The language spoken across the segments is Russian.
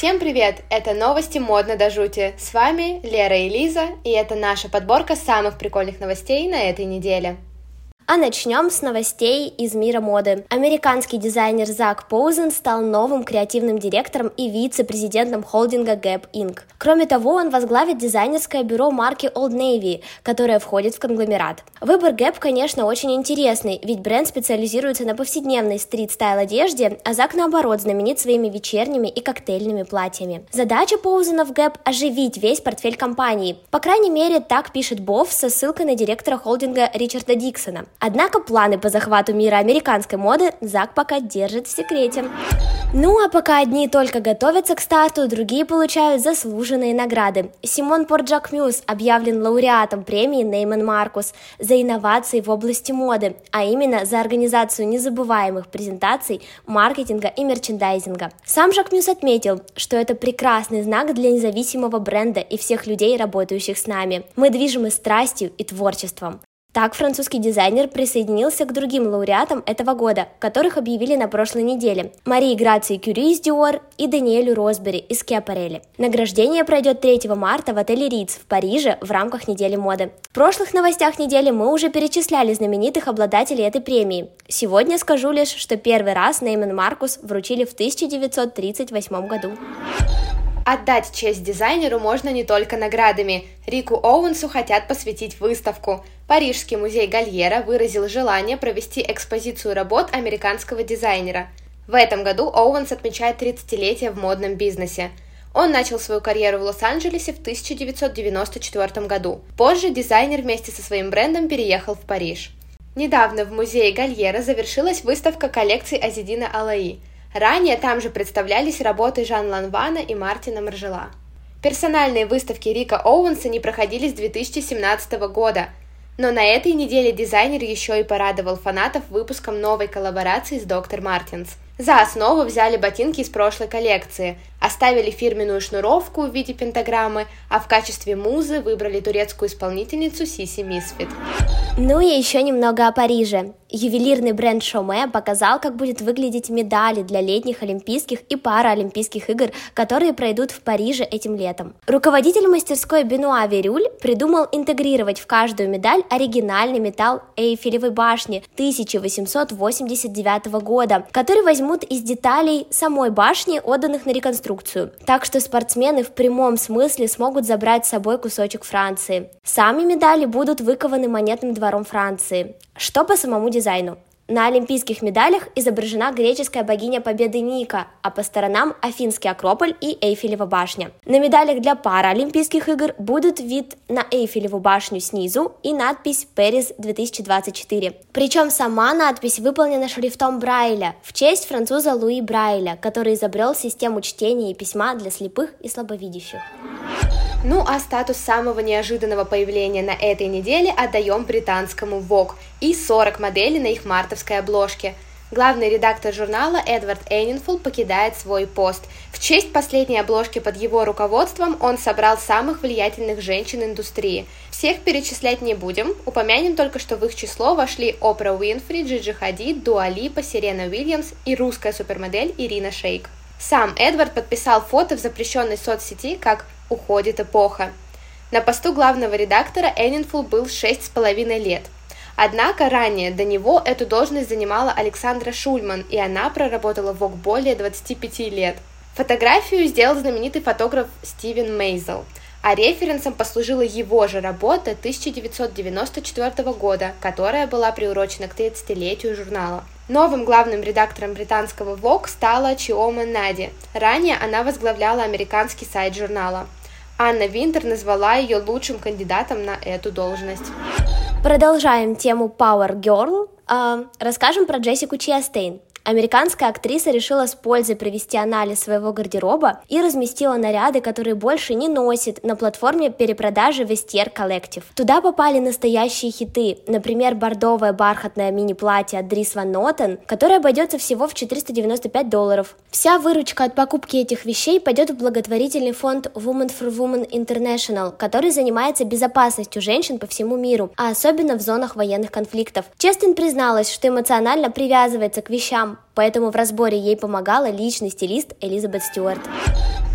Всем привет! Это новости модно до жути. С вами Лера и Лиза, и это наша подборка самых прикольных новостей на этой неделе. А начнем с новостей из мира моды. Американский дизайнер Зак Поузен стал новым креативным директором и вице-президентом холдинга Gap Inc. Кроме того, он возглавит дизайнерское бюро марки Old Navy, которое входит в конгломерат. Выбор Gap, конечно, очень интересный, ведь бренд специализируется на повседневной стрит-стайл одежде, а Зак, наоборот, знаменит своими вечерними и коктейльными платьями. Задача Поузена в Gap – оживить весь портфель компании. По крайней мере, так пишет Бов со ссылкой на директора холдинга Ричарда Диксона. Однако планы по захвату мира американской моды Зак пока держит в секрете. Ну а пока одни только готовятся к старту, другие получают заслуженные награды. Симон Порт Жакмюс объявлен лауреатом премии Neiman Marcus за инновации в области моды, а именно за организацию незабываемых презентаций, маркетинга и мерчендайзинга. Сам Жакмюс отметил, что это прекрасный знак для независимого бренда и всех людей, работающих с нами. Мы движимы страстью и творчеством. Так французский дизайнер присоединился к другим лауреатам этого года, которых объявили на прошлой неделе. Марии Грации Кюри из Dior и Даниэлю Росбери из Киапарелли. Награждение пройдет 3 марта в отеле Риц в Париже в рамках недели моды. В прошлых новостях недели мы уже перечисляли знаменитых обладателей этой премии. Сегодня скажу лишь, что первый раз Нейман Маркус вручили в 1938 году. Отдать честь дизайнеру можно не только наградами. Рику Оуэнсу хотят посвятить выставку. Парижский музей Гальера выразил желание провести экспозицию работ американского дизайнера. В этом году Оуэнс отмечает 30-летие в модном бизнесе. Он начал свою карьеру в Лос-Анджелесе в 1994 году. Позже дизайнер вместе со своим брендом переехал в Париж. Недавно в музее Гальера завершилась выставка коллекций Аззедина Алайи – Ранее там же представлялись работы Жанны Ланван и Мартина Марджелы. Персональные выставки Рика Оуэнса не проходили с 2017 года, но на этой неделе дизайнер еще и порадовал фанатов выпуском новой коллаборации с Dr. Martens. За основу взяли ботинки из прошлой коллекции, оставили фирменную шнуровку в виде пентаграммы, а в качестве музы выбрали турецкую исполнительницу Sisi Misfit. Ну и еще немного о Париже. Ювелирный бренд Шоме показал, как будет выглядеть медали для летних Олимпийских и Паралимпийских игр, которые пройдут в Париже этим летом. Руководитель мастерской Бенуа Верюль придумал интегрировать в каждую медаль оригинальный металл Эйфелевой башни 1889 года, который возьмут из деталей самой башни, отданных на реконструкцию. Так что спортсмены в прямом смысле смогут забрать с собой кусочек Франции. Сами медали будут выкованы монетным двором Франции. Что по самому дизайну? На олимпийских медалях изображена греческая богиня победы Ника, а по сторонам Афинский Акрополь и Эйфелева башня. На медалях для Паралимпийских игр будут вид на Эйфелеву башню снизу и надпись «Пэрис 2024». Причем сама надпись выполнена шрифтом Брайля в честь француза Луи Брайля, который изобрел систему чтения и письма для слепых и слабовидящих. Ну а статус самого неожиданного появления на этой неделе отдаем британскому Vogue и 40 моделей на их мартовской обложке. Главный редактор журнала Эдвард Эннинфул покидает свой пост. В честь последней обложки под его руководством он собрал самых влиятельных женщин индустрии. Всех перечислять не будем, упомянем только, что в их число вошли Опра Уинфри, Джиджи Хадид, Дуа Липа, Сирена Уильямс и русская супермодель Ирина Шейк. Сам Эдвард подписал фото в запрещенной соцсети как «Уходит эпоха». На посту главного редактора Эннинфул был шесть с половиной лет. Однако ранее до него эту должность занимала Александра Шульман, и она проработала в ВОК более 25 лет. Фотографию сделал знаменитый фотограф Стивен Мейзел, а референсом послужила его же работа 1994 года, которая была приурочена к 30-летию журнала. Новым главным редактором британского Vogue стала Чиома Нади. Ранее она возглавляла американский сайт журнала. Анна Винтер назвала ее лучшим кандидатом на эту должность. Продолжаем тему Power Girl. Э, расскажем про Джессику Чиастейн. Американская актриса решила с пользой провести анализ своего гардероба и разместила наряды, которые больше не носит, на платформе перепродажи Vestiaire Collective. Туда попали настоящие хиты, например, бордовое бархатное мини-платье от Дрис Ван Нотен, которое обойдется всего в 495 долларов. Вся выручка от покупки этих вещей пойдет в благотворительный фонд Women for Women International, который занимается безопасностью женщин по всему миру, а особенно в зонах военных конфликтов. Честин призналась, что эмоционально привязывается к вещам, поэтому в разборе ей помогала личный стилист Элизабет Стюарт.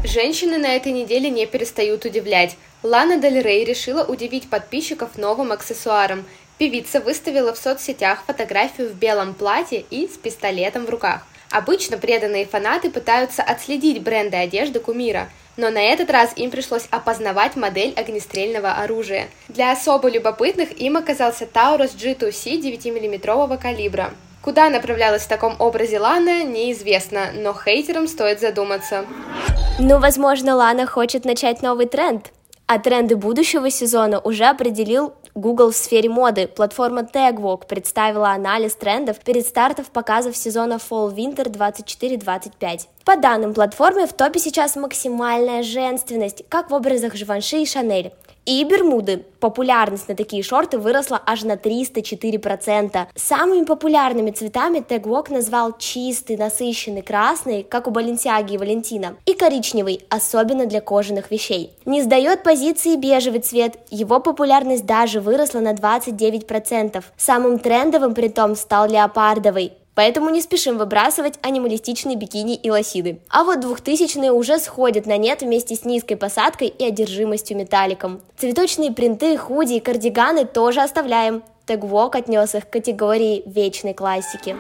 Женщины на этой неделе не перестают удивлять. Лана Дель Рей решила удивить подписчиков новым аксессуаром. Певица выставила в соцсетях фотографию в белом платье и с пистолетом в руках. Обычно преданные фанаты пытаются отследить бренды одежды кумира, но на этот раз им пришлось опознавать модель огнестрельного оружия. Для особо любопытных им оказался Taurus G2C 9-мм калибра. Куда направлялась в таком образе Лана, неизвестно, но хейтерам стоит задуматься. Ну, возможно, Лана хочет начать новый тренд. А тренды будущего сезона уже определил Google в сфере моды. Платформа Tagwalk представила анализ трендов перед стартом показов сезона Fall-Winter 24-25. По данным платформы, в топе сейчас максимальная женственность, как в образах Живанши и Шанель. И Бермуды. Популярность на такие шорты выросла аж на 304%. Самыми популярными цветами Тегвок назвал чистый, насыщенный красный, как у Баленсиаги и Валентина, и коричневый, особенно для кожаных вещей. Не сдает позиции бежевый цвет, его популярность даже выросла на 29%. Самым трендовым при том стал леопардовый. Поэтому не спешим выбрасывать анималистичные бикини и лосиды. А вот двухтысячные уже сходят на нет вместе с низкой посадкой и одержимостью металликом. Цветочные принты, худи и кардиганы тоже оставляем. Тегвок отнес их к категории вечной классики.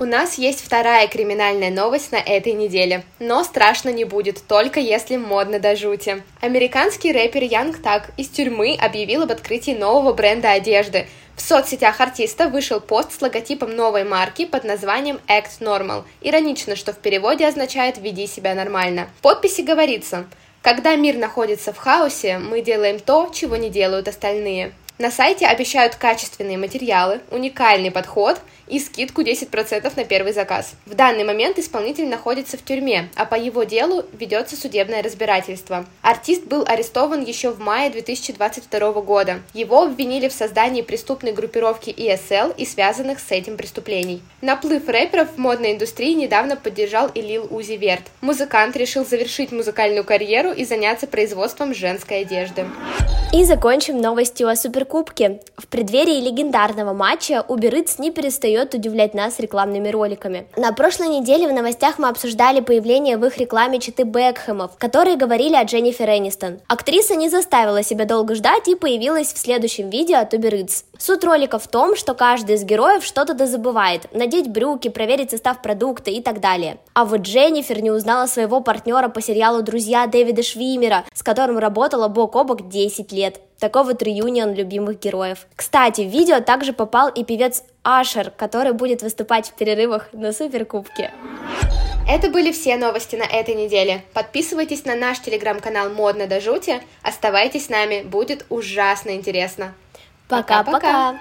У нас есть вторая криминальная новость на этой неделе. Но страшно не будет, только если модно до жути. Американский рэпер Янг Так из тюрьмы объявил об открытии нового бренда одежды. В соцсетях артиста вышел пост с логотипом новой марки под названием Act Normal. Иронично, что в переводе означает «веди себя нормально». В подписи говорится «Когда мир находится в хаосе, мы делаем то, чего не делают остальные». На сайте обещают качественные материалы, уникальный подход и скидку 10% на первый заказ. В данный момент исполнитель находится в тюрьме, а по его делу ведется судебное разбирательство. Артист был арестован еще в мае 2022 года. Его обвинили в создании преступной группировки ESL и связанных с этим преступлений. Наплыв рэперов в модной индустрии недавно поддержал и Лил Узи Верт. Музыкант решил завершить музыкальную карьеру и заняться производством женской одежды. И закончим новостью о Суперкубке. В преддверии легендарного матча Eats не перестает удивлять нас рекламными роликами. На прошлой неделе в новостях мы обсуждали появление в их рекламе читы Бекхэмов, которые говорили о Дженнифер Энистон. Актриса не заставила себя долго ждать и появилась в следующем видео от Eats. Суть ролика в том, что каждый из героев что-то дозабывает – надеть брюки, проверить состав продукта и так далее. А вот Дженнифер не узнала своего партнера по сериалу «Друзья» Дэвида Швимера, с которым работала бок о бок 10 лет Такой вот реюнион любимых героев. Кстати, в видео также попал и певец Ашер, который будет выступать в перерывах на Суперкубке. Это были все новости на этой неделе. Подписывайтесь на наш телеграм-канал «Модно до жути», оставайтесь с нами, будет ужасно интересно. Пока-пока!